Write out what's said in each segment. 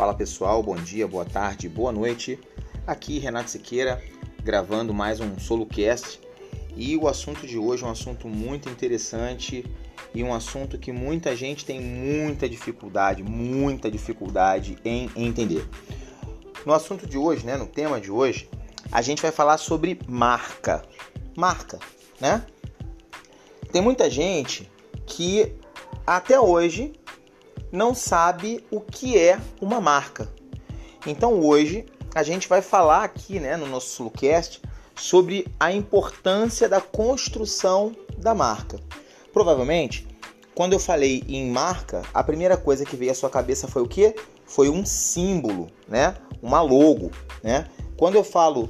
Fala pessoal, bom dia, boa tarde, boa noite. Aqui Renato Siqueira gravando mais um SoloCast e o assunto de hoje é um assunto muito interessante e um assunto que muita gente tem muita dificuldade, muita dificuldade em entender. No assunto de hoje, né, no tema de hoje, a gente vai falar sobre marca. Marca, né? Tem muita gente que até hoje não sabe o que é uma marca. Então hoje a gente vai falar aqui né, no nosso Sulcast sobre a importância da construção da marca. Provavelmente, quando eu falei em marca, a primeira coisa que veio à sua cabeça foi o quê? Foi um símbolo, né? Uma logo, né? Quando eu falo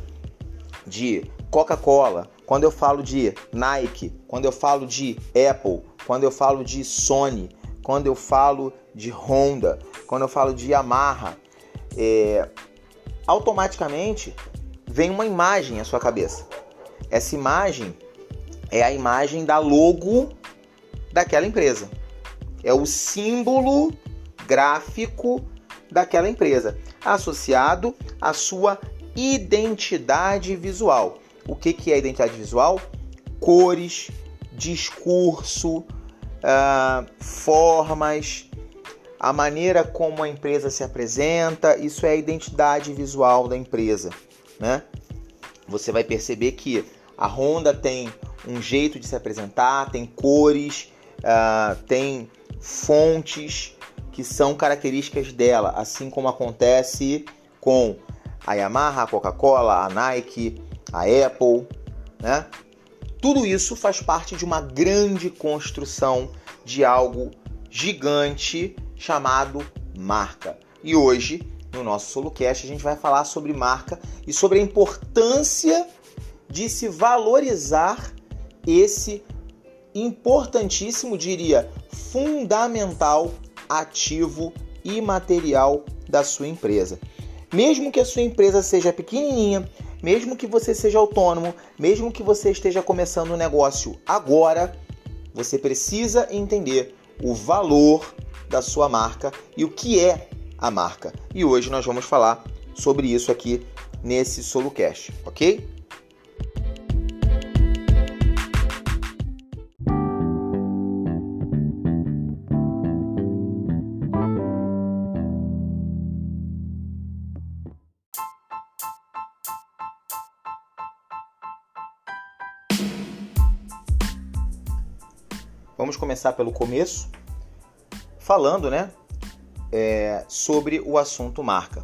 de Coca-Cola, quando eu falo de Nike, quando eu falo de Apple, quando eu falo de Sony, quando eu falo de Honda, quando eu falo de Yamaha, é, automaticamente vem uma imagem à sua cabeça. Essa imagem é a imagem da logo daquela empresa. É o símbolo gráfico daquela empresa, associado à sua identidade visual. O que, que é identidade visual? Cores, discurso, uh, formas, a maneira como a empresa se apresenta, isso é a identidade visual da empresa, né? Você vai perceber que a Honda tem um jeito de se apresentar, tem cores, uh, tem fontes que são características dela, assim como acontece com a Yamaha, a Coca-Cola, a Nike, a Apple, né? Tudo isso faz parte de uma grande construção de algo gigante chamado marca. E hoje, no nosso SoloCast, a gente vai falar sobre marca e sobre a importância de se valorizar esse importantíssimo, diria, fundamental ativo imaterial da sua empresa. Mesmo que a sua empresa seja pequenininha, mesmo que você seja autônomo, mesmo que você esteja começando um negócio agora, você precisa entender o valor da sua marca e o que é a marca. E hoje nós vamos falar sobre isso aqui nesse SoloCast, ok? Começar pelo começo falando né, é, sobre o assunto marca.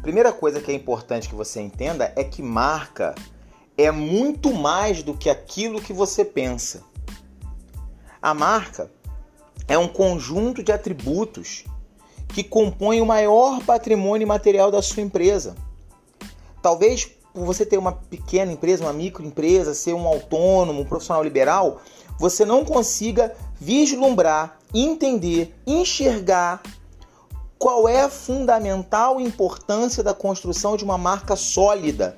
Primeira coisa que é importante que você entenda é que marca é muito mais do que aquilo que você pensa. A marca é um conjunto de atributos que compõem o maior patrimônio material da sua empresa. Talvez por você ter uma pequena empresa, uma microempresa, ser um autônomo, um profissional liberal, você não consiga vislumbrar, entender, enxergar qual é a fundamental importância da construção de uma marca sólida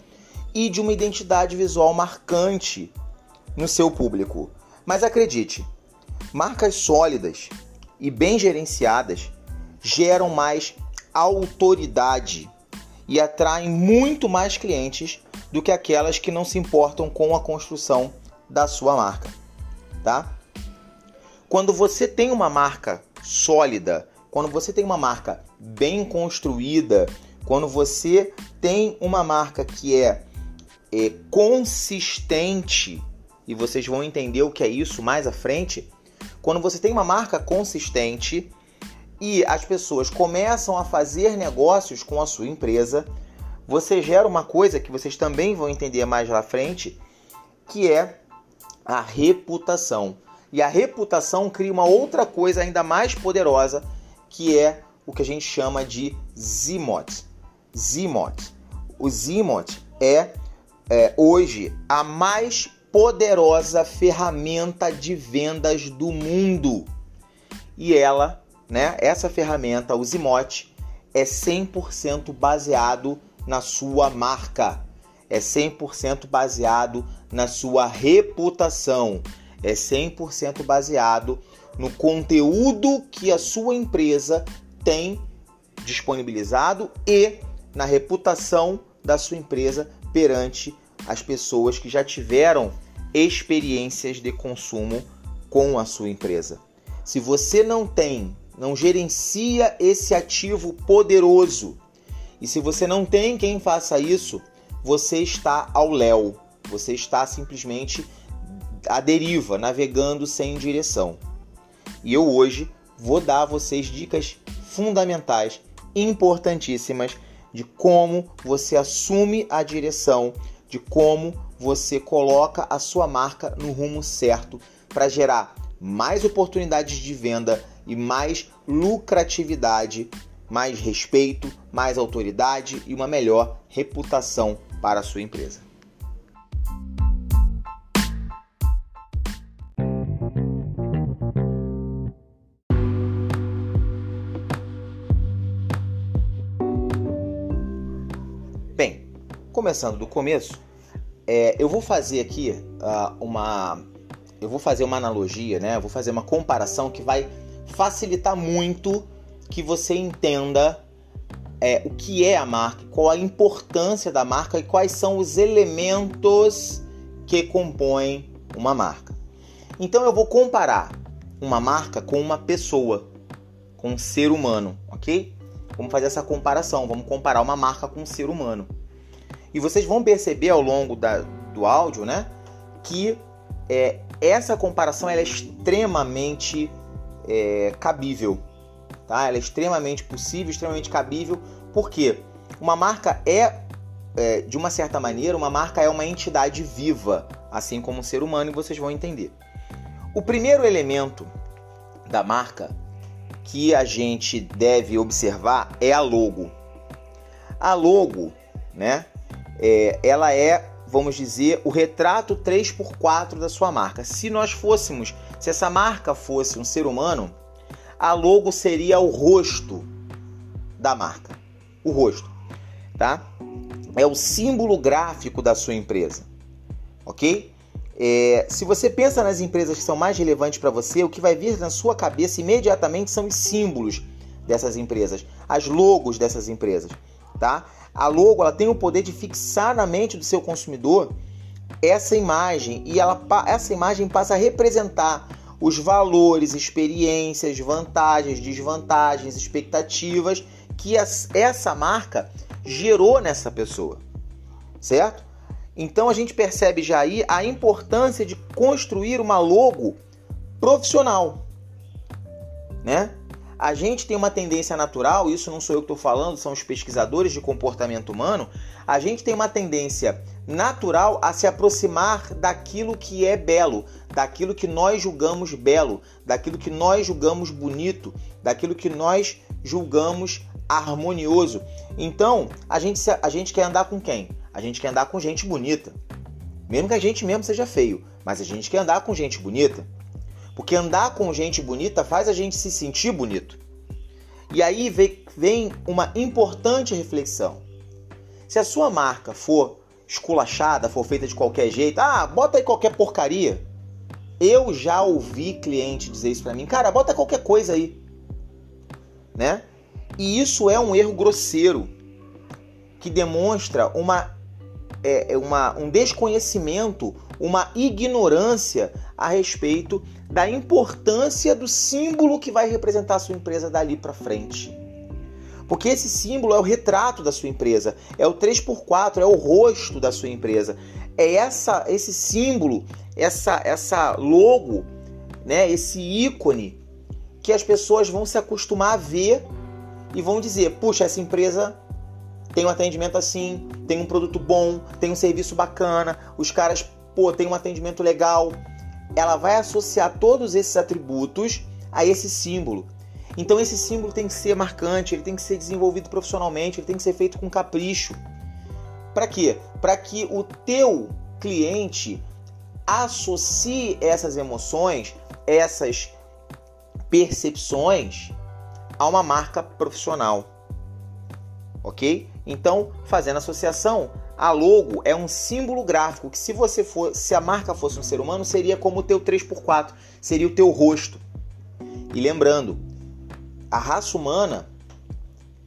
e de uma identidade visual marcante no seu público. Mas acredite, marcas sólidas e bem gerenciadas geram mais autoridade e atraem muito mais clientes do que aquelas que não se importam com a construção da sua marca, tá? Quando você tem uma marca sólida, quando você tem uma marca bem construída, quando você tem uma marca que é, é consistente, e vocês vão entender o que é isso mais à frente, quando você tem uma marca consistente e as pessoas começam a fazer negócios com a sua empresa, você gera uma coisa que vocês também vão entender mais lá frente, que é a reputação. E a reputação cria uma outra coisa ainda mais poderosa, que é o que a gente chama de Zimot. Zimot. O Zimot é, é hoje a mais poderosa ferramenta de vendas do mundo. E ela, né, essa ferramenta, o Zimot, é 100% baseado na sua marca. É 100% baseado na sua reputação é 100% baseado no conteúdo que a sua empresa tem disponibilizado e na reputação da sua empresa perante as pessoas que já tiveram experiências de consumo com a sua empresa. Se você não tem, não gerencia esse ativo poderoso, e se você não tem quem faça isso, você está ao léu, você está simplesmente à deriva, navegando sem direção. E eu hoje vou dar a vocês dicas fundamentais, importantíssimas de como você assume a direção, de como você coloca a sua marca no rumo certo para gerar mais oportunidades de venda e mais lucratividade, mais respeito, mais autoridade e uma melhor reputação para a sua empresa. Bem, começando do começo, é, eu vou fazer aqui uh, uma. Eu vou fazer uma analogia, né? Eu vou fazer uma comparação que vai facilitar muito que você entenda é, o que é a marca, qual a importância da marca e quais são os elementos que compõem uma marca. Então eu vou comparar uma marca com uma pessoa, com um ser humano, ok? Vamos fazer essa comparação, vamos comparar uma marca com um ser humano. E vocês vão perceber ao longo da, do áudio, né, que é, essa comparação é extremamente é, cabível, tá? Ela é extremamente possível, extremamente cabível, porque uma marca é, é, de uma certa maneira, uma marca é uma entidade viva, assim como um ser humano, e vocês vão entender. O primeiro elemento da marca que a gente deve observar é a logo. A logo, né? é, ela é, vamos dizer, o retrato 3x4 da sua marca. Se nós fôssemos, se essa marca fosse um ser humano, a logo seria o rosto da marca. O rosto, tá? É o símbolo gráfico da sua empresa, ok? É, se você pensa nas empresas que são mais relevantes para você, o que vai vir na sua cabeça imediatamente são os símbolos dessas empresas, as logos dessas empresas, tá? A logo ela tem o poder de fixar na mente do seu consumidor essa imagem e ela, essa imagem passa a representar os valores, experiências, vantagens, desvantagens, expectativas que essa marca gerou nessa pessoa, certo? Então a gente percebe já aí a importância de construir uma logo profissional, né? A gente tem uma tendência natural, isso não sou eu que estou falando, são os pesquisadores de comportamento humano. A gente tem uma tendência natural a se aproximar daquilo que é belo, daquilo que nós julgamos belo, daquilo que nós julgamos bonito, daquilo que nós julgamos harmonioso. Então, a gente, a gente quer andar com quem? A gente quer andar com gente bonita. Mesmo que a gente mesmo seja feio, mas a gente quer andar com gente bonita. Porque andar com gente bonita faz a gente se sentir bonito. E aí vem uma importante reflexão. Se a sua marca for esculachada, for feita de qualquer jeito, ah, bota aí qualquer porcaria. Eu já ouvi cliente dizer isso para mim, cara, bota qualquer coisa aí. Né? E isso é um erro grosseiro que demonstra uma, é, uma, um desconhecimento, uma ignorância a respeito da importância do símbolo que vai representar a sua empresa dali para frente. Porque esse símbolo é o retrato da sua empresa, é o 3x4, é o rosto da sua empresa. É essa esse símbolo, essa essa logo, né, esse ícone que as pessoas vão se acostumar a ver e vão dizer: "Puxa, essa empresa tem um atendimento assim, tem um produto bom, tem um serviço bacana, os caras, pô, tem um atendimento legal, ela vai associar todos esses atributos a esse símbolo. Então esse símbolo tem que ser marcante, ele tem que ser desenvolvido profissionalmente, ele tem que ser feito com capricho. Para quê? Para que o teu cliente associe essas emoções, essas percepções a uma marca profissional. OK? Então, fazendo associação, a logo é um símbolo gráfico que se você for, se a marca fosse um ser humano, seria como o teu 3x4, seria o teu rosto. E lembrando, a raça humana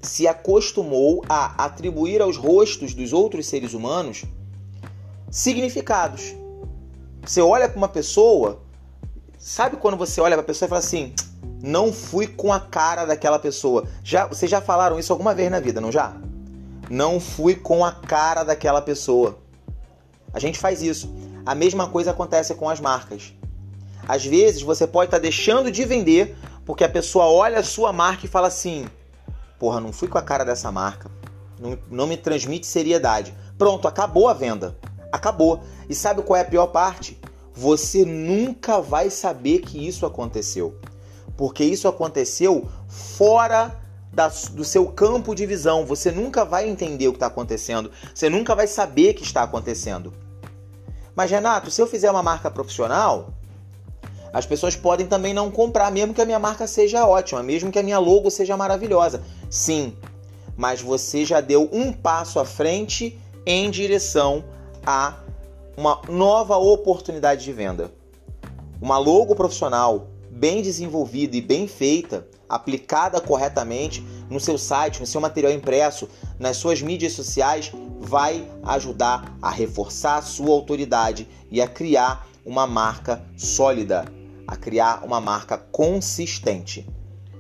se acostumou a atribuir aos rostos dos outros seres humanos significados. Você olha para uma pessoa, sabe quando você olha para a pessoa e fala assim: "Não fui com a cara daquela pessoa". Já, vocês já falaram isso alguma vez na vida, não já? Não fui com a cara daquela pessoa. A gente faz isso. A mesma coisa acontece com as marcas. Às vezes você pode estar tá deixando de vender porque a pessoa olha a sua marca e fala assim: Porra, não fui com a cara dessa marca. Não, não me transmite seriedade. Pronto, acabou a venda. Acabou. E sabe qual é a pior parte? Você nunca vai saber que isso aconteceu. Porque isso aconteceu fora da, do seu campo de visão. Você nunca vai entender o que está acontecendo. Você nunca vai saber que está acontecendo. Mas, Renato, se eu fizer uma marca profissional, as pessoas podem também não comprar, mesmo que a minha marca seja ótima, mesmo que a minha logo seja maravilhosa. Sim, mas você já deu um passo à frente em direção a uma nova oportunidade de venda. Uma logo profissional bem desenvolvida e bem feita, aplicada corretamente no seu site, no seu material impresso, nas suas mídias sociais, vai ajudar a reforçar a sua autoridade e a criar uma marca sólida a criar uma marca consistente.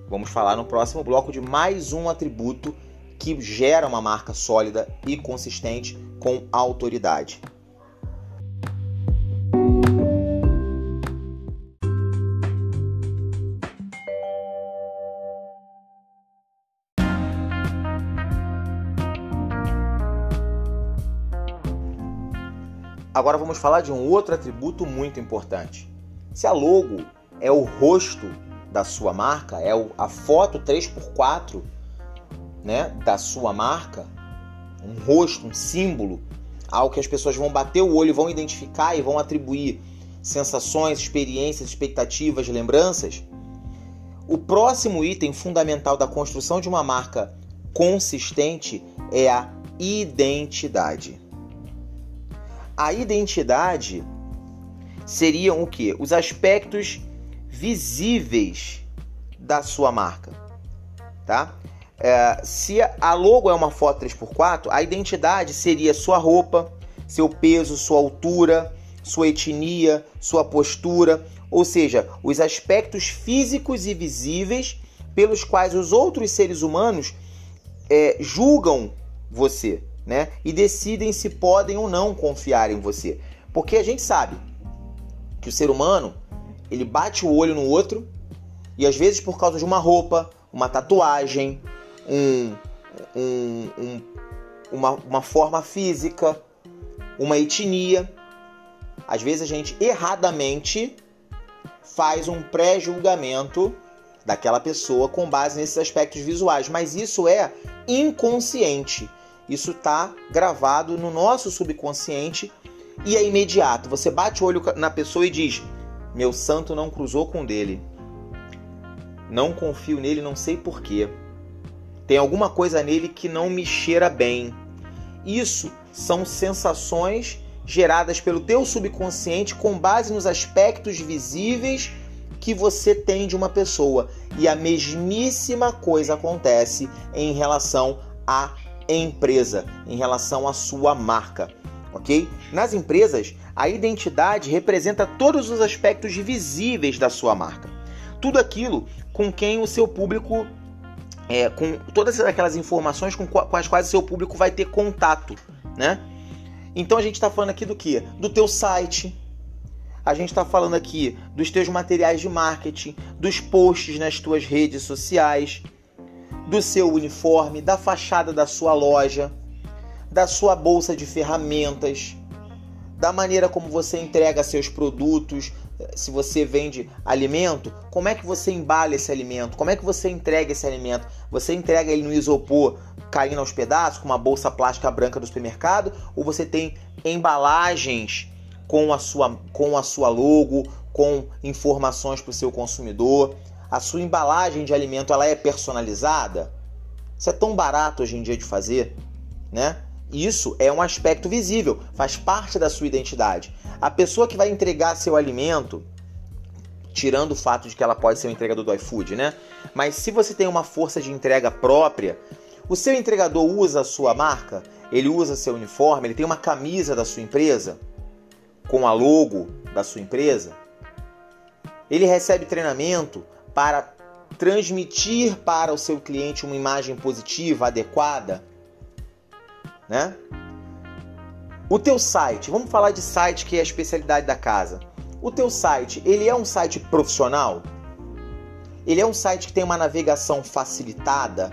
Vamos falar no próximo bloco de mais um atributo que gera uma marca sólida e consistente com autoridade. Agora vamos falar de um outro atributo muito importante se a logo é o rosto da sua marca, é a foto 3x4 né, da sua marca, um rosto, um símbolo, algo que as pessoas vão bater o olho, vão identificar e vão atribuir sensações, experiências, expectativas, lembranças. O próximo item fundamental da construção de uma marca consistente é a identidade. A identidade seriam o que? Os aspectos visíveis da sua marca, tá? É, se a logo é uma foto 3x4, a identidade seria sua roupa, seu peso, sua altura, sua etnia, sua postura, ou seja, os aspectos físicos e visíveis pelos quais os outros seres humanos é, julgam você, né? E decidem se podem ou não confiar em você. Porque a gente sabe, que o ser humano ele bate o olho no outro e às vezes por causa de uma roupa, uma tatuagem, um, um, um, uma, uma forma física, uma etnia, às vezes a gente erradamente faz um pré-julgamento daquela pessoa com base nesses aspectos visuais, mas isso é inconsciente. Isso está gravado no nosso subconsciente e é imediato. Você bate o olho na pessoa e diz: Meu santo não cruzou com dele. Não confio nele, não sei porquê. Tem alguma coisa nele que não me cheira bem. Isso são sensações geradas pelo teu subconsciente com base nos aspectos visíveis que você tem de uma pessoa. E a mesmíssima coisa acontece em relação à empresa, em relação à sua marca ok? Nas empresas, a identidade representa todos os aspectos visíveis da sua marca. Tudo aquilo com quem o seu público, é, com todas aquelas informações com, com as quais o seu público vai ter contato, né? Então a gente está falando aqui do que? Do teu site, a gente está falando aqui dos teus materiais de marketing, dos posts nas tuas redes sociais, do seu uniforme, da fachada da sua loja, da sua bolsa de ferramentas, da maneira como você entrega seus produtos, se você vende alimento, como é que você embala esse alimento? Como é que você entrega esse alimento? Você entrega ele no isopor caindo aos pedaços, com uma bolsa plástica branca do supermercado, ou você tem embalagens com a sua, com a sua logo, com informações para o seu consumidor? A sua embalagem de alimento ela é personalizada? Isso é tão barato hoje em dia de fazer, né? Isso é um aspecto visível, faz parte da sua identidade. A pessoa que vai entregar seu alimento, tirando o fato de que ela pode ser um entregador do iFood, né? Mas se você tem uma força de entrega própria, O seu entregador usa a sua marca? Ele usa seu uniforme? Ele tem uma camisa da sua empresa? Com a logo da sua empresa? Ele recebe treinamento para transmitir para o seu cliente uma imagem positiva, adequada, né? O teu site, vamos falar de site que é a especialidade da casa. O teu site, ele é um site profissional? Ele é um site que tem uma navegação facilitada?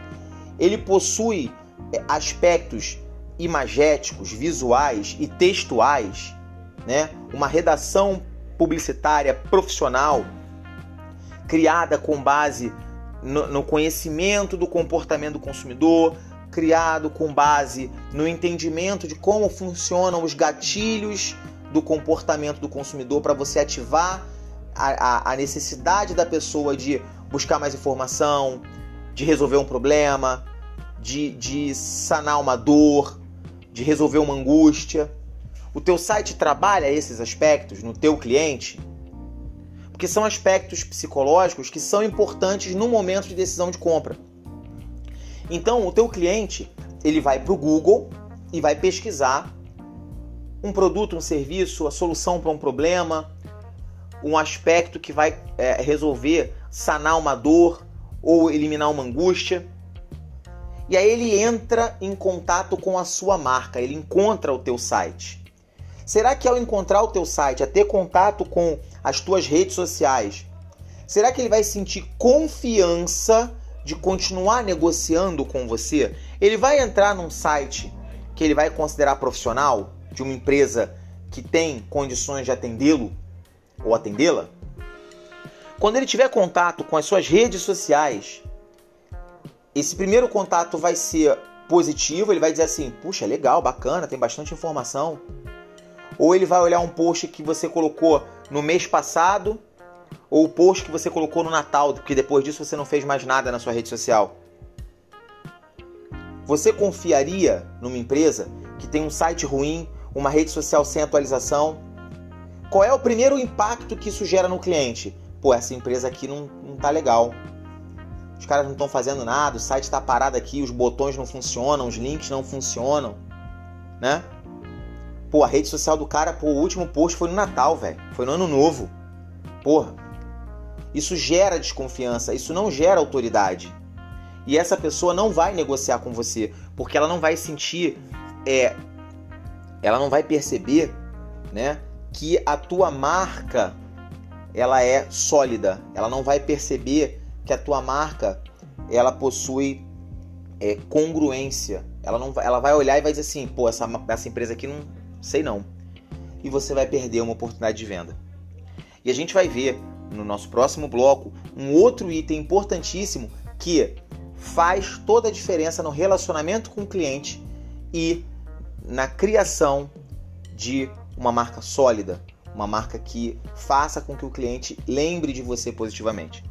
Ele possui é, aspectos imagéticos, visuais e textuais, né? Uma redação publicitária profissional criada com base no, no conhecimento do comportamento do consumidor, criado com base no entendimento de como funcionam os gatilhos do comportamento do consumidor para você ativar a, a, a, necessidade da pessoa de buscar mais informação, de resolver um problema, de, de sanar uma dor, de resolver uma angústia. O teu site trabalha esses aspectos no teu cliente? porque são aspectos psicológicos que são importantes no momento de decisão de compra. Então, o teu cliente, ele vai para o Google e vai pesquisar um produto, um serviço, a solução para um problema, um aspecto que vai é, resolver sanar uma dor ou eliminar uma angústia. E aí ele entra em contato com a sua marca, ele encontra o teu site. Será que ao encontrar o teu site, a ter contato com as tuas redes sociais, será que ele vai sentir confiança de continuar negociando com você? Ele vai entrar num site que ele vai considerar profissional, de uma empresa que tem condições de atendê-lo ou atendê-la? Quando ele tiver contato com as suas redes sociais, esse primeiro contato vai ser positivo, ele vai dizer assim: puxa, legal, bacana, tem bastante informação ou ele vai olhar um post que você colocou no mês passado, ou o post que você colocou no Natal, porque depois disso você não fez mais nada na sua rede social. Você confiaria numa empresa que tem um site ruim, uma rede social sem atualização? Qual é o primeiro impacto que isso gera no cliente? Pô, essa empresa aqui não, não tá legal. Os caras não estão fazendo nada, o site está parado aqui, os botões não funcionam, os links não funcionam, né? Pô, a rede social do cara, pô, o último post foi no Natal, velho. Foi no Ano Novo. Porra. Isso gera desconfiança, isso não gera autoridade. E essa pessoa não vai negociar com você, porque ela não vai sentir, é, ela não vai perceber, né, que a tua marca ela é sólida. Ela não vai perceber que a tua marca ela possui é, congruência. Ela não, ela vai olhar e vai dizer assim, pô, essa, essa empresa aqui não Sei não. E você vai perder uma oportunidade de venda. E a gente vai ver no nosso próximo bloco um outro item importantíssimo que faz toda a diferença no relacionamento com o cliente e na criação de uma marca sólida, uma marca que faça com que o cliente lembre de você positivamente.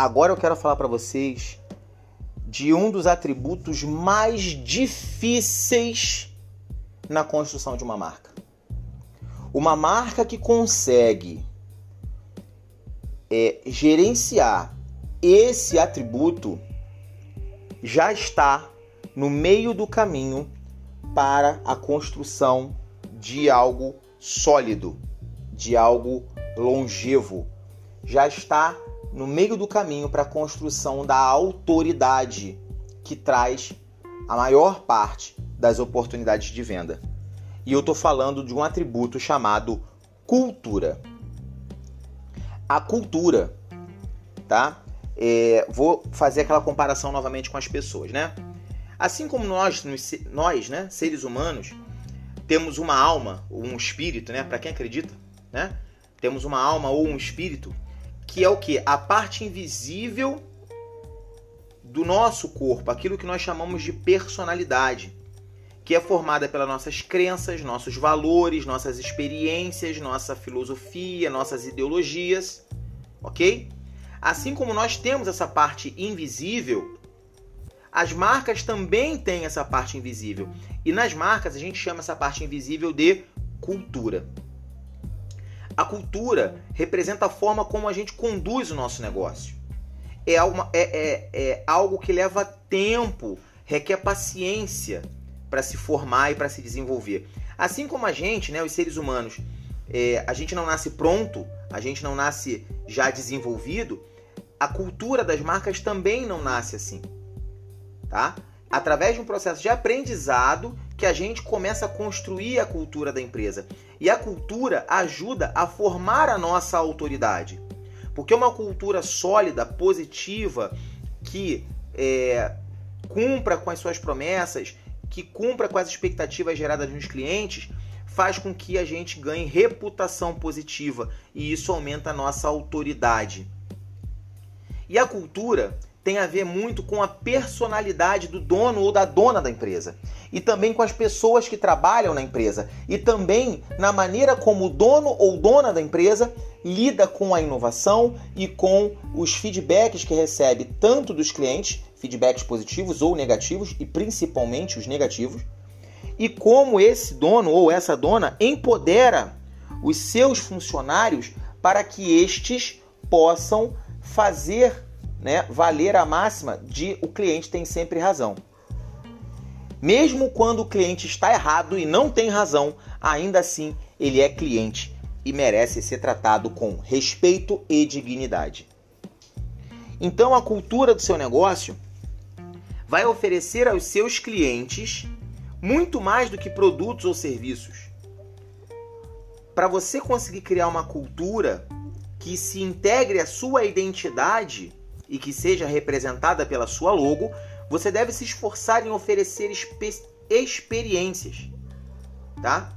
Agora eu quero falar para vocês de um dos atributos mais difíceis na construção de uma marca. Uma marca que consegue é, gerenciar esse atributo já está no meio do caminho para a construção de algo sólido, de algo longevo. Já está no meio do caminho para a construção da autoridade que traz a maior parte das oportunidades de venda. E eu estou falando de um atributo chamado cultura. A cultura, tá? É, vou fazer aquela comparação novamente com as pessoas, né? Assim como nós, nós, né, seres humanos, temos uma alma ou um espírito, né? Para quem acredita, né? Temos uma alma ou um espírito que é o que? A parte invisível do nosso corpo, aquilo que nós chamamos de personalidade, que é formada pelas nossas crenças, nossos valores, nossas experiências, nossa filosofia, nossas ideologias, ok? Assim como nós temos essa parte invisível, as marcas também têm essa parte invisível. E nas marcas a gente chama essa parte invisível de cultura. A cultura representa a forma como a gente conduz o nosso negócio. É, uma, é, é, é algo que leva tempo, requer paciência para se formar e para se desenvolver. Assim como a gente, né, os seres humanos, é, a gente não nasce pronto, a gente não nasce já desenvolvido, a cultura das marcas também não nasce assim, tá? Através de um processo de aprendizado que a gente começa a construir a cultura da empresa. E a cultura ajuda a formar a nossa autoridade. Porque uma cultura sólida, positiva, que é, cumpra com as suas promessas, que cumpra com as expectativas geradas nos clientes, faz com que a gente ganhe reputação positiva e isso aumenta a nossa autoridade. E a cultura tem a ver muito com a personalidade do dono ou da dona da empresa. E também com as pessoas que trabalham na empresa. E também na maneira como o dono ou dona da empresa lida com a inovação e com os feedbacks que recebe tanto dos clientes, feedbacks positivos ou negativos, e principalmente os negativos, e como esse dono ou essa dona empodera os seus funcionários para que estes possam fazer né, valer a máxima de o cliente tem sempre razão. Mesmo quando o cliente está errado e não tem razão, ainda assim ele é cliente e merece ser tratado com respeito e dignidade. Então a cultura do seu negócio vai oferecer aos seus clientes muito mais do que produtos ou serviços. Para você conseguir criar uma cultura que se integre à sua identidade, e que seja representada pela sua logo, você deve se esforçar em oferecer experiências, tá?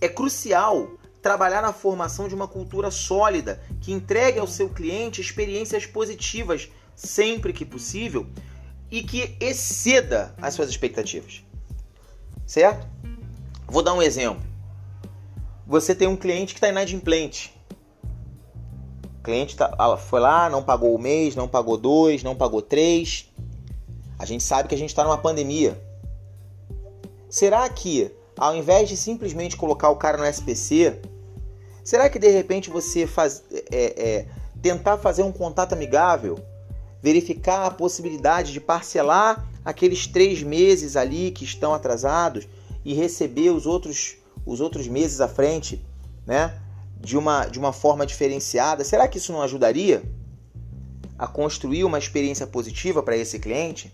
É crucial trabalhar na formação de uma cultura sólida que entregue ao seu cliente experiências positivas sempre que possível e que exceda as suas expectativas. Certo? Vou dar um exemplo. Você tem um cliente que está inadimplente. O cliente tá, foi lá, não pagou o mês, não pagou dois, não pagou três. A gente sabe que a gente está numa pandemia. Será que, ao invés de simplesmente colocar o cara no SPC, será que de repente você faz, é, é, tentar fazer um contato amigável, verificar a possibilidade de parcelar aqueles três meses ali que estão atrasados e receber os outros, os outros meses à frente, né? De uma, de uma forma diferenciada, será que isso não ajudaria a construir uma experiência positiva para esse cliente?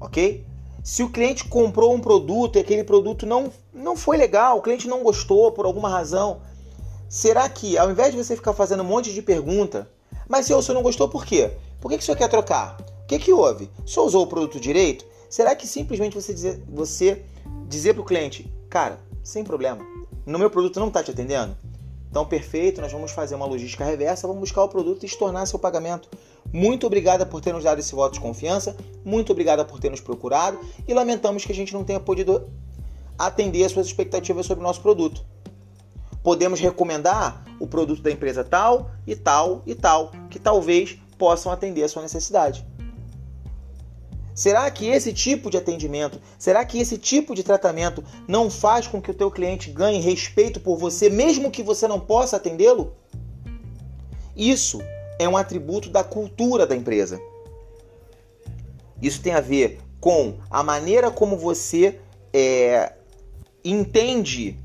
Ok? Se o cliente comprou um produto e aquele produto não, não foi legal, o cliente não gostou por alguma razão, será que ao invés de você ficar fazendo um monte de pergunta, mas se o senhor não gostou, por quê? Por que, que o senhor quer trocar? O que, que houve? O senhor usou o produto direito? Será que simplesmente você dizer, você dizer para o cliente, cara, sem problema, no meu produto não está te atendendo? Então, perfeito, nós vamos fazer uma logística reversa, vamos buscar o produto e estornar seu pagamento. Muito obrigada por ter nos dado esse voto de confiança, muito obrigada por ter nos procurado e lamentamos que a gente não tenha podido atender as suas expectativas sobre o nosso produto. Podemos recomendar o produto da empresa tal e tal e tal, que talvez possam atender a sua necessidade. Será que esse tipo de atendimento, será que esse tipo de tratamento não faz com que o teu cliente ganhe respeito por você, mesmo que você não possa atendê-lo? Isso é um atributo da cultura da empresa. Isso tem a ver com a maneira como você é, entende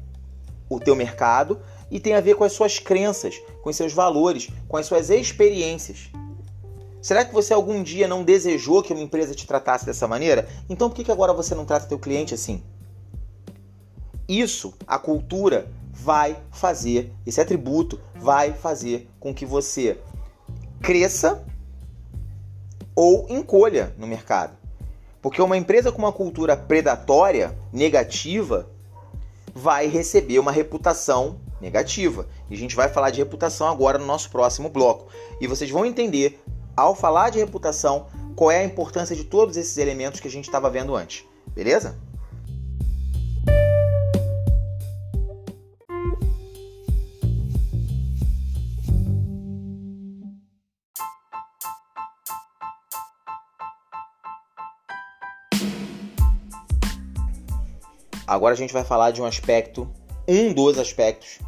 o teu mercado e tem a ver com as suas crenças, com os seus valores, com as suas experiências. Será que você algum dia não desejou que uma empresa te tratasse dessa maneira? Então por que, que agora você não trata teu cliente assim? Isso, a cultura vai fazer, esse atributo vai fazer com que você cresça ou encolha no mercado. Porque uma empresa com uma cultura predatória, negativa, vai receber uma reputação negativa. E a gente vai falar de reputação agora no nosso próximo bloco. E vocês vão entender ao falar de reputação, qual é a importância de todos esses elementos que a gente estava vendo antes, beleza? Agora a gente vai falar de um aspecto, um dos aspectos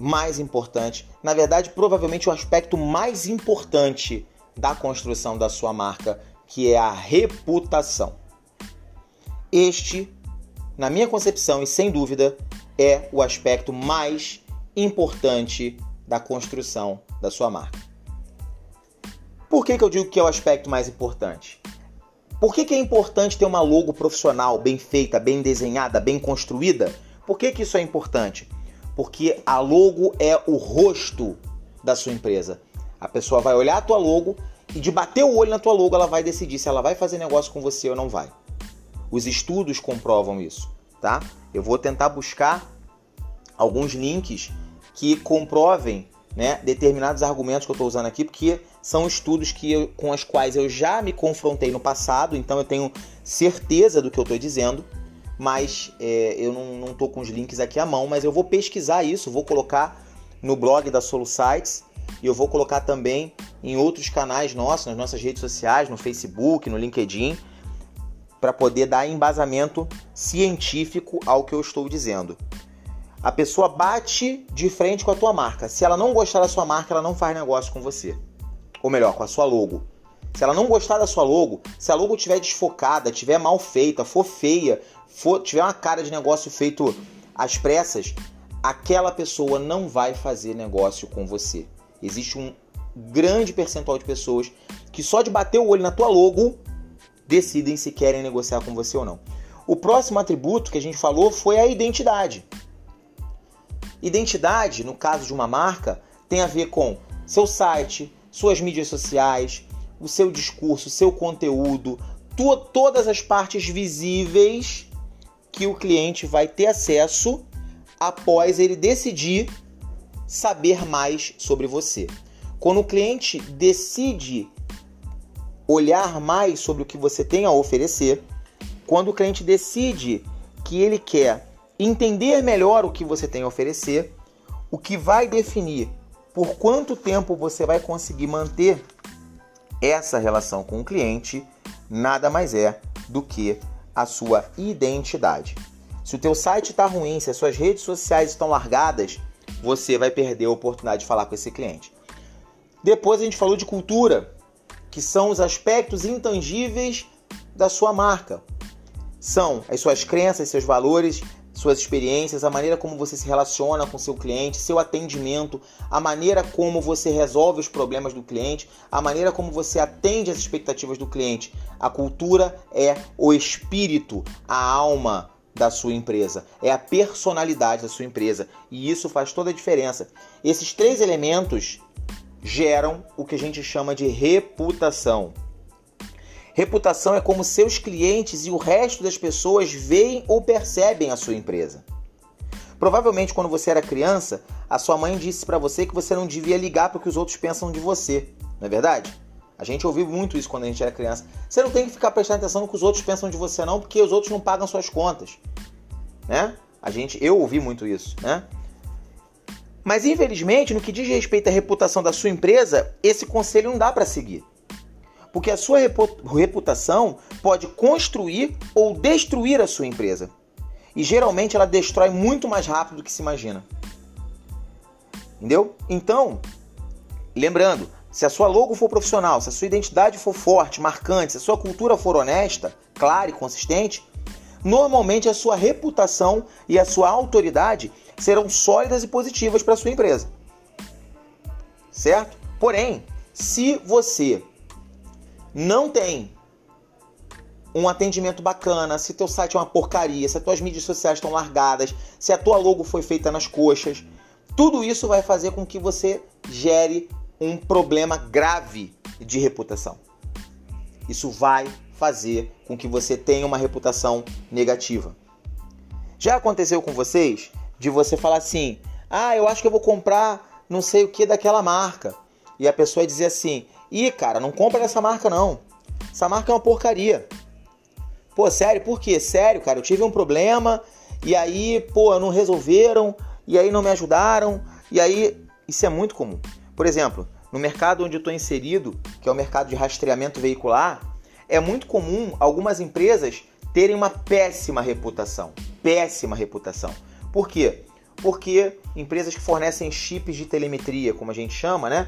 mais importantes, na verdade, provavelmente o aspecto mais importante da construção da sua marca, que é a reputação. Este, na minha concepção e sem dúvida, é o aspecto mais importante da construção da sua marca. Por que, que eu digo que é o aspecto mais importante? Por que, que é importante ter uma logo profissional, bem feita, bem desenhada, bem construída? Por que, que isso é importante? Porque a logo é o rosto da sua empresa. A pessoa vai olhar a tua logo e de bater o olho na tua logo, ela vai decidir se ela vai fazer negócio com você ou não vai. Os estudos comprovam isso, tá? Eu vou tentar buscar alguns links que comprovem né, determinados argumentos que eu estou usando aqui, porque são estudos que eu, com os quais eu já me confrontei no passado, então eu tenho certeza do que eu estou dizendo, mas é, eu não estou com os links aqui à mão, mas eu vou pesquisar isso, vou colocar no blog da SoluSites e eu vou colocar também em outros canais nossos, nas nossas redes sociais, no Facebook, no LinkedIn, para poder dar embasamento científico ao que eu estou dizendo. A pessoa bate de frente com a tua marca. Se ela não gostar da sua marca, ela não faz negócio com você. Ou melhor, com a sua logo. Se ela não gostar da sua logo, se a logo estiver desfocada, estiver mal feita, for feia, for, tiver uma cara de negócio feito às pressas, aquela pessoa não vai fazer negócio com você. Existe um grande percentual de pessoas que só de bater o olho na tua logo decidem se querem negociar com você ou não. O próximo atributo que a gente falou foi a identidade. Identidade, no caso de uma marca, tem a ver com seu site, suas mídias sociais, o seu discurso, seu conteúdo, tu, todas as partes visíveis que o cliente vai ter acesso após ele decidir saber mais sobre você. Quando o cliente decide olhar mais sobre o que você tem a oferecer, quando o cliente decide que ele quer entender melhor o que você tem a oferecer, o que vai definir por quanto tempo você vai conseguir manter essa relação com o cliente, nada mais é do que a sua identidade. Se o teu site está ruim, se as suas redes sociais estão largadas, você vai perder a oportunidade de falar com esse cliente. Depois a gente falou de cultura, que são os aspectos intangíveis da sua marca. São as suas crenças, seus valores, suas experiências, a maneira como você se relaciona com seu cliente, seu atendimento, a maneira como você resolve os problemas do cliente, a maneira como você atende as expectativas do cliente. A cultura é o espírito, a alma da sua empresa, é a personalidade da sua empresa e isso faz toda a diferença. Esses três elementos geram o que a gente chama de reputação. Reputação é como seus clientes e o resto das pessoas veem ou percebem a sua empresa. Provavelmente, quando você era criança, a sua mãe disse para você que você não devia ligar para o que os outros pensam de você, não é verdade? A gente ouviu muito isso quando a gente era criança. Você não tem que ficar prestando atenção no que os outros pensam de você, não, porque os outros não pagam suas contas, né? A gente, eu ouvi muito isso, né? Mas infelizmente, no que diz respeito à reputação da sua empresa, esse conselho não dá para seguir porque a sua reputação pode construir ou destruir a sua empresa. E geralmente ela destrói muito mais rápido do que se imagina. Entendeu? Então, lembrando, se a sua logo for profissional, se a sua identidade for forte, marcante, se a sua cultura for honesta, clara e consistente, normalmente a sua reputação e a sua autoridade serão sólidas e positivas para a sua empresa. Certo? Porém, se você não tem um atendimento bacana, se teu site é uma porcaria, se as tuas mídias sociais estão largadas, se a tua logo foi feita nas coxas, tudo isso vai fazer com que você gere um problema grave de reputação. Isso vai fazer com que você tenha uma reputação negativa. Já aconteceu com vocês de você falar assim: "Ah, eu acho que eu vou comprar não sei o que daquela marca". E a pessoa dizer assim: Ih, cara, não compra dessa marca não. Essa marca é uma porcaria. Pô, sério, por quê? Sério, cara, eu tive um problema e aí, pô, não resolveram e aí não me ajudaram. E aí, isso é muito comum. Por exemplo, no mercado onde eu estou inserido, que é o mercado de rastreamento veicular, é muito comum algumas empresas terem uma péssima reputação. Péssima reputação. Por quê? Porque empresas que fornecem chips de telemetria, como a gente chama, né?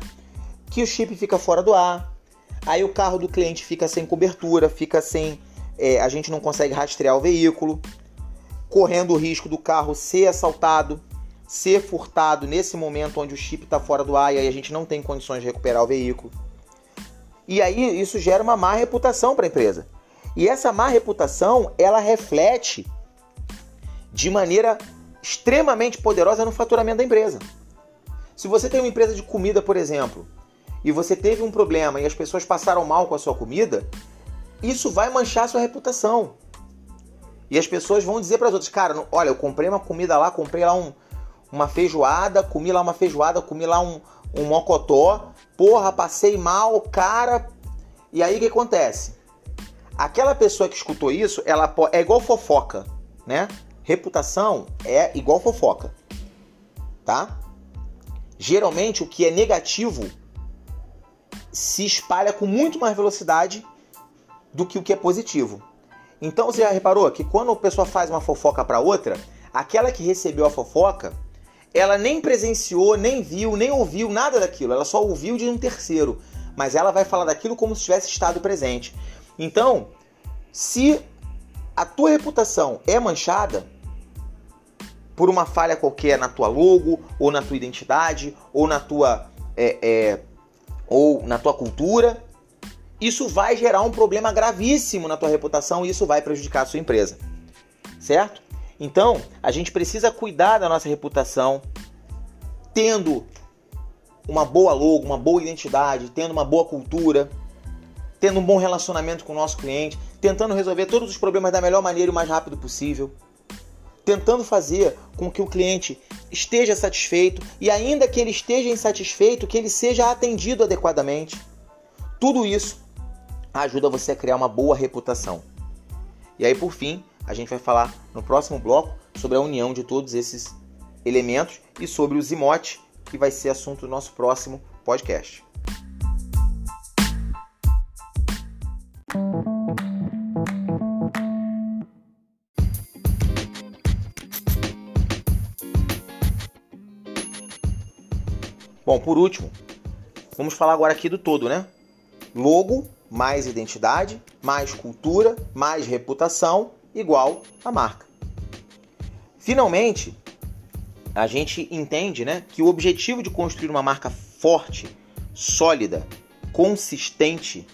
Que o chip fica fora do ar, aí o carro do cliente fica sem cobertura, fica sem. É, a gente não consegue rastrear o veículo, correndo o risco do carro ser assaltado, ser furtado nesse momento onde o chip está fora do ar e aí a gente não tem condições de recuperar o veículo. E aí isso gera uma má reputação para a empresa. E essa má reputação, ela reflete de maneira extremamente poderosa no faturamento da empresa. Se você tem uma empresa de comida, por exemplo, e você teve um problema e as pessoas passaram mal com a sua comida, isso vai manchar a sua reputação. E as pessoas vão dizer para as outras, cara, olha, eu comprei uma comida lá, comprei lá um, uma feijoada, comi lá uma feijoada, comi lá um, um mocotó, porra, passei mal, cara. E aí o que acontece? Aquela pessoa que escutou isso, ela é igual fofoca, né? Reputação é igual fofoca, tá? Geralmente o que é negativo se espalha com muito mais velocidade do que o que é positivo. Então você já reparou que quando a pessoa faz uma fofoca para outra, aquela que recebeu a fofoca, ela nem presenciou, nem viu, nem ouviu nada daquilo, ela só ouviu de um terceiro, mas ela vai falar daquilo como se tivesse estado presente. Então, se a tua reputação é manchada por uma falha qualquer na tua logo, ou na tua identidade, ou na tua é, é, ou na tua cultura, isso vai gerar um problema gravíssimo na tua reputação e isso vai prejudicar a sua empresa. Certo? Então, a gente precisa cuidar da nossa reputação, tendo uma boa logo, uma boa identidade, tendo uma boa cultura, tendo um bom relacionamento com o nosso cliente, tentando resolver todos os problemas da melhor maneira e o mais rápido possível, tentando fazer com que o cliente esteja satisfeito e ainda que ele esteja insatisfeito, que ele seja atendido adequadamente. Tudo isso ajuda você a criar uma boa reputação. E aí, por fim, a gente vai falar no próximo bloco sobre a união de todos esses elementos e sobre o Zimote, que vai ser assunto do nosso próximo podcast. Bom, por último, vamos falar agora aqui do todo, né? Logo mais identidade, mais cultura, mais reputação, igual a marca. Finalmente, a gente entende né, que o objetivo de construir uma marca forte, sólida, consistente,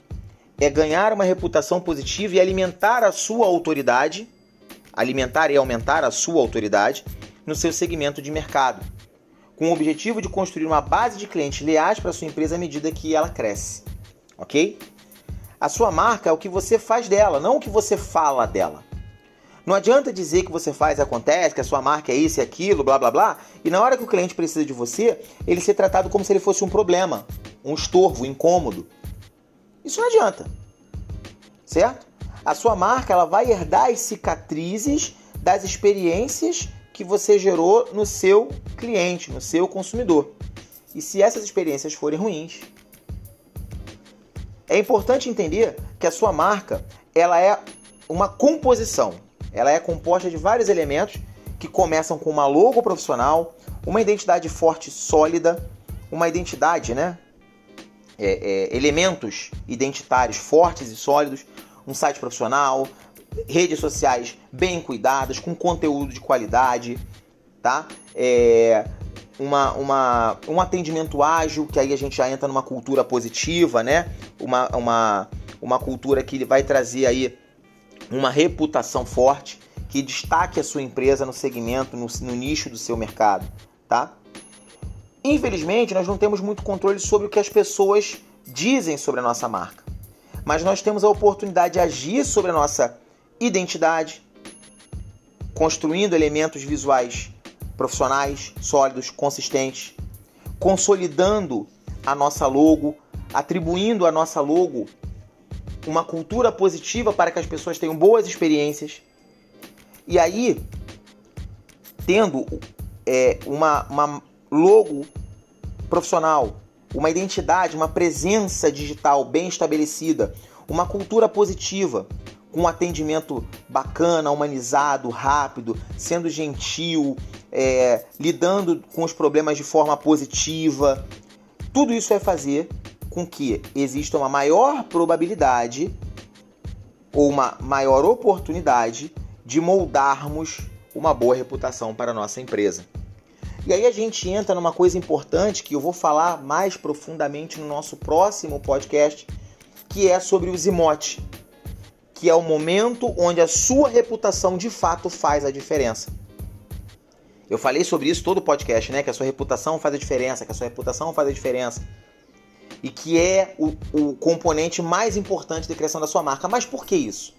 é ganhar uma reputação positiva e alimentar a sua autoridade, alimentar e aumentar a sua autoridade no seu segmento de mercado com o objetivo de construir uma base de clientes leais para sua empresa à medida que ela cresce. Ok? A sua marca é o que você faz dela, não o que você fala dela. Não adianta dizer que você faz acontece, que a sua marca é isso e aquilo, blá blá blá, e na hora que o cliente precisa de você, ele ser tratado como se ele fosse um problema, um estorvo, um incômodo. Isso não adianta. Certo? A sua marca ela vai herdar as cicatrizes das experiências que você gerou no seu cliente, no seu consumidor. E se essas experiências forem ruins, é importante entender que a sua marca ela é uma composição. Ela é composta de vários elementos que começam com uma logo profissional, uma identidade forte, sólida, uma identidade, né? É, é, elementos identitários fortes e sólidos, um site profissional, redes sociais bem cuidadas, com conteúdo de qualidade, tá? É, uma, uma, um atendimento ágil, que aí a gente já entra numa cultura positiva, né? Uma, uma, uma cultura que vai trazer aí uma reputação forte, que destaque a sua empresa no segmento, no, no nicho do seu mercado, tá? Infelizmente, nós não temos muito controle sobre o que as pessoas dizem sobre a nossa marca. Mas nós temos a oportunidade de agir sobre a nossa identidade, construindo elementos visuais profissionais, sólidos, consistentes, consolidando a nossa logo, atribuindo a nossa logo uma cultura positiva para que as pessoas tenham boas experiências. E aí, tendo é, uma, uma logo profissional, uma identidade, uma presença digital bem estabelecida, uma cultura positiva, com um atendimento bacana, humanizado, rápido, sendo gentil, é, lidando com os problemas de forma positiva. Tudo isso vai fazer com que exista uma maior probabilidade ou uma maior oportunidade de moldarmos uma boa reputação para a nossa empresa. E aí a gente entra numa coisa importante que eu vou falar mais profundamente no nosso próximo podcast, que é sobre o Zimote, que é o momento onde a sua reputação de fato faz a diferença. Eu falei sobre isso todo o podcast, né? Que a sua reputação faz a diferença, que a sua reputação faz a diferença. E que é o, o componente mais importante da criação da sua marca. Mas por que isso?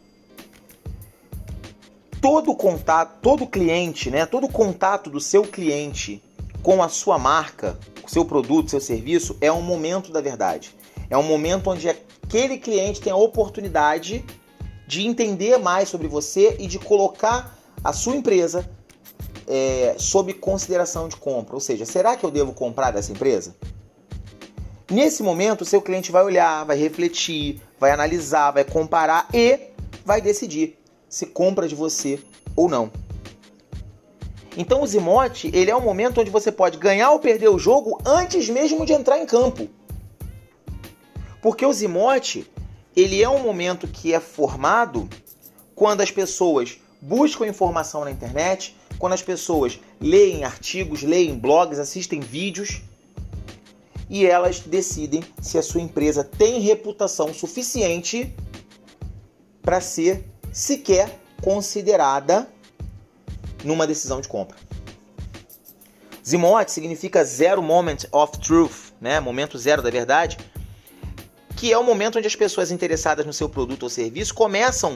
todo contato, todo cliente, né, todo contato do seu cliente com a sua marca, seu produto, seu serviço é um momento da verdade. É um momento onde aquele cliente tem a oportunidade de entender mais sobre você e de colocar a sua empresa é, sob consideração de compra. Ou seja, será que eu devo comprar dessa empresa? Nesse momento, seu cliente vai olhar, vai refletir, vai analisar, vai comparar e vai decidir se compra de você ou não. Então o Zimote, ele é um momento onde você pode ganhar ou perder o jogo antes mesmo de entrar em campo. Porque o Zimote, ele é um momento que é formado quando as pessoas buscam informação na internet, quando as pessoas leem artigos, leem blogs, assistem vídeos e elas decidem se a sua empresa tem reputação suficiente para ser sequer considerada numa decisão de compra. Zimot significa zero moment of truth, né? Momento zero da verdade, que é o momento onde as pessoas interessadas no seu produto ou serviço começam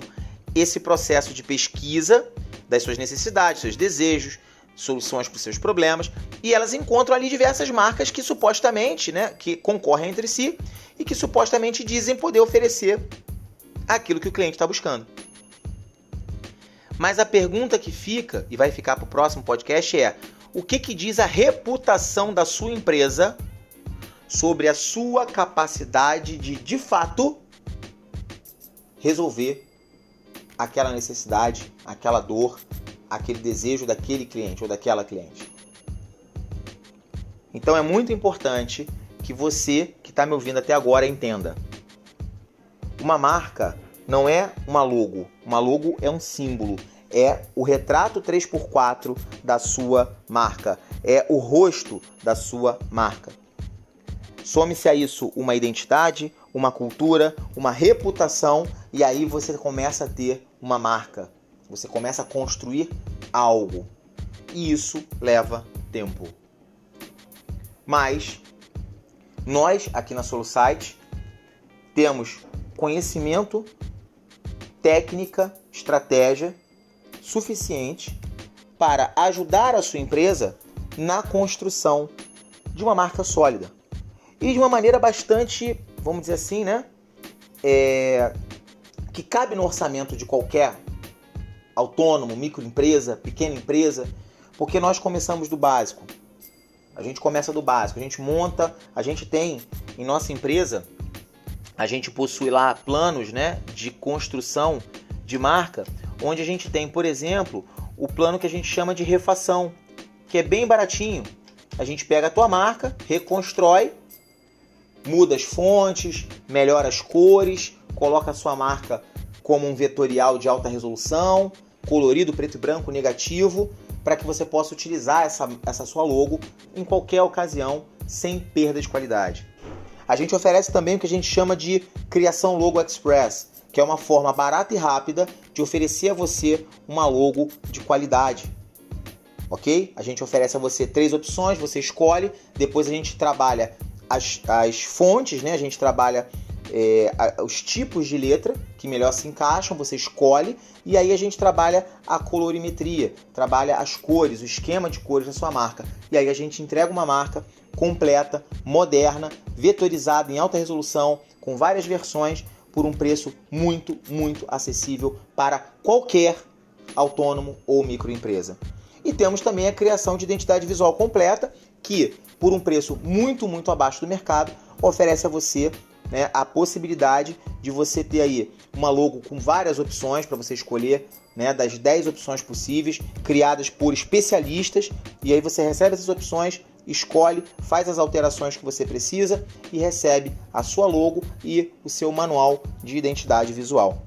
esse processo de pesquisa das suas necessidades, seus desejos, soluções para os seus problemas, e elas encontram ali diversas marcas que supostamente, né, que concorrem entre si e que supostamente dizem poder oferecer aquilo que o cliente está buscando. Mas a pergunta que fica, e vai ficar para o próximo podcast, é: o que, que diz a reputação da sua empresa sobre a sua capacidade de, de fato, resolver aquela necessidade, aquela dor, aquele desejo daquele cliente ou daquela cliente? Então é muito importante que você que está me ouvindo até agora entenda. Uma marca não é uma logo. Uma logo é um símbolo, é o retrato 3x4 da sua marca, é o rosto da sua marca. Some-se a isso uma identidade, uma cultura, uma reputação e aí você começa a ter uma marca. Você começa a construir algo. E isso leva tempo. Mas nós aqui na SoloSite temos conhecimento técnica, estratégia suficiente para ajudar a sua empresa na construção de uma marca sólida. E de uma maneira bastante, vamos dizer assim, né? É, que cabe no orçamento de qualquer autônomo, microempresa, pequena empresa, porque nós começamos do básico. A gente começa do básico, a gente monta, a gente tem em nossa empresa a gente possui lá planos né, de construção de marca, onde a gente tem, por exemplo, o plano que a gente chama de refação, que é bem baratinho. A gente pega a tua marca, reconstrói, muda as fontes, melhora as cores, coloca a sua marca como um vetorial de alta resolução, colorido, preto e branco, negativo, para que você possa utilizar essa, essa sua logo em qualquer ocasião sem perda de qualidade. A gente oferece também o que a gente chama de criação logo express, que é uma forma barata e rápida de oferecer a você uma logo de qualidade. Ok? A gente oferece a você três opções, você escolhe, depois a gente trabalha as, as fontes, né? A gente trabalha é, os tipos de letra que melhor se encaixam, você escolhe, e aí a gente trabalha a colorimetria, trabalha as cores, o esquema de cores da sua marca. E aí a gente entrega uma marca completa, moderna, vetorizada em alta resolução, com várias versões, por um preço muito, muito acessível para qualquer autônomo ou microempresa. E temos também a criação de identidade visual completa, que, por um preço muito, muito abaixo do mercado, oferece a você né, a possibilidade de você ter aí uma logo com várias opções para você escolher, né, das 10 opções possíveis, criadas por especialistas, e aí você recebe essas opções, escolhe, faz as alterações que você precisa e recebe a sua logo e o seu manual de identidade visual.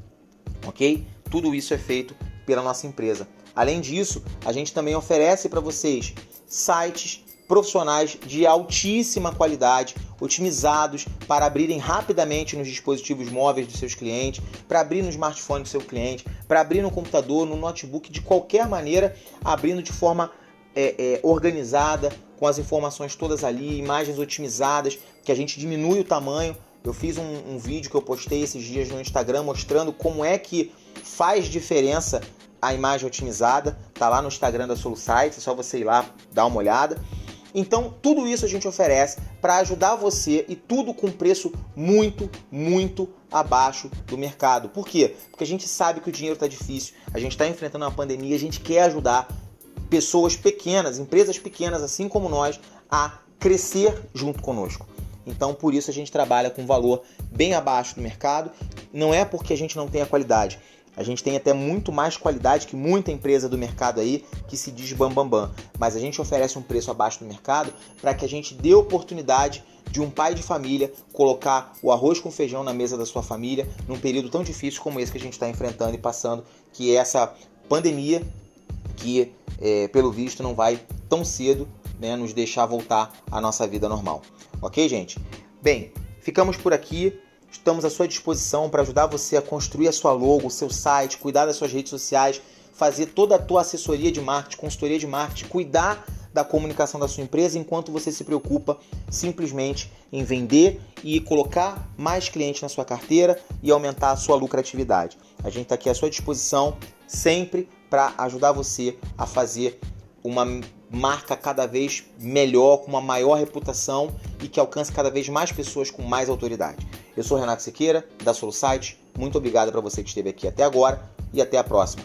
OK? Tudo isso é feito pela nossa empresa. Além disso, a gente também oferece para vocês sites profissionais de altíssima qualidade, otimizados para abrirem rapidamente nos dispositivos móveis dos seus clientes, para abrir no smartphone do seu cliente, para abrir no computador, no notebook, de qualquer maneira, abrindo de forma é, é, organizada, com as informações todas ali, imagens otimizadas, que a gente diminui o tamanho. Eu fiz um, um vídeo que eu postei esses dias no Instagram mostrando como é que faz diferença a imagem otimizada. Tá lá no Instagram da SoluSite, é só você ir lá dar uma olhada. Então, tudo isso a gente oferece para ajudar você e tudo com preço muito, muito abaixo do mercado. Por quê? Porque a gente sabe que o dinheiro está difícil, a gente está enfrentando uma pandemia, a gente quer ajudar pessoas pequenas, empresas pequenas, assim como nós, a crescer junto conosco. Então, por isso a gente trabalha com valor bem abaixo do mercado. Não é porque a gente não tem a qualidade, a gente tem até muito mais qualidade que muita empresa do mercado aí que se diz bambambam. Bam, bam. Mas a gente oferece um preço abaixo do mercado para que a gente dê oportunidade de um pai de família colocar o arroz com feijão na mesa da sua família num período tão difícil como esse que a gente está enfrentando e passando, que é essa pandemia que, é, pelo visto, não vai tão cedo né, nos deixar voltar à nossa vida normal. Ok, gente? Bem, ficamos por aqui. Estamos à sua disposição para ajudar você a construir a sua logo, o seu site, cuidar das suas redes sociais, fazer toda a tua assessoria de marketing, consultoria de marketing, cuidar da comunicação da sua empresa enquanto você se preocupa simplesmente em vender e colocar mais clientes na sua carteira e aumentar a sua lucratividade. A gente está aqui à sua disposição sempre para ajudar você a fazer uma marca cada vez melhor, com uma maior reputação e que alcance cada vez mais pessoas com mais autoridade. Eu sou Renato Siqueira, da SoloSite. Muito obrigado para você que esteve aqui até agora e até a próxima.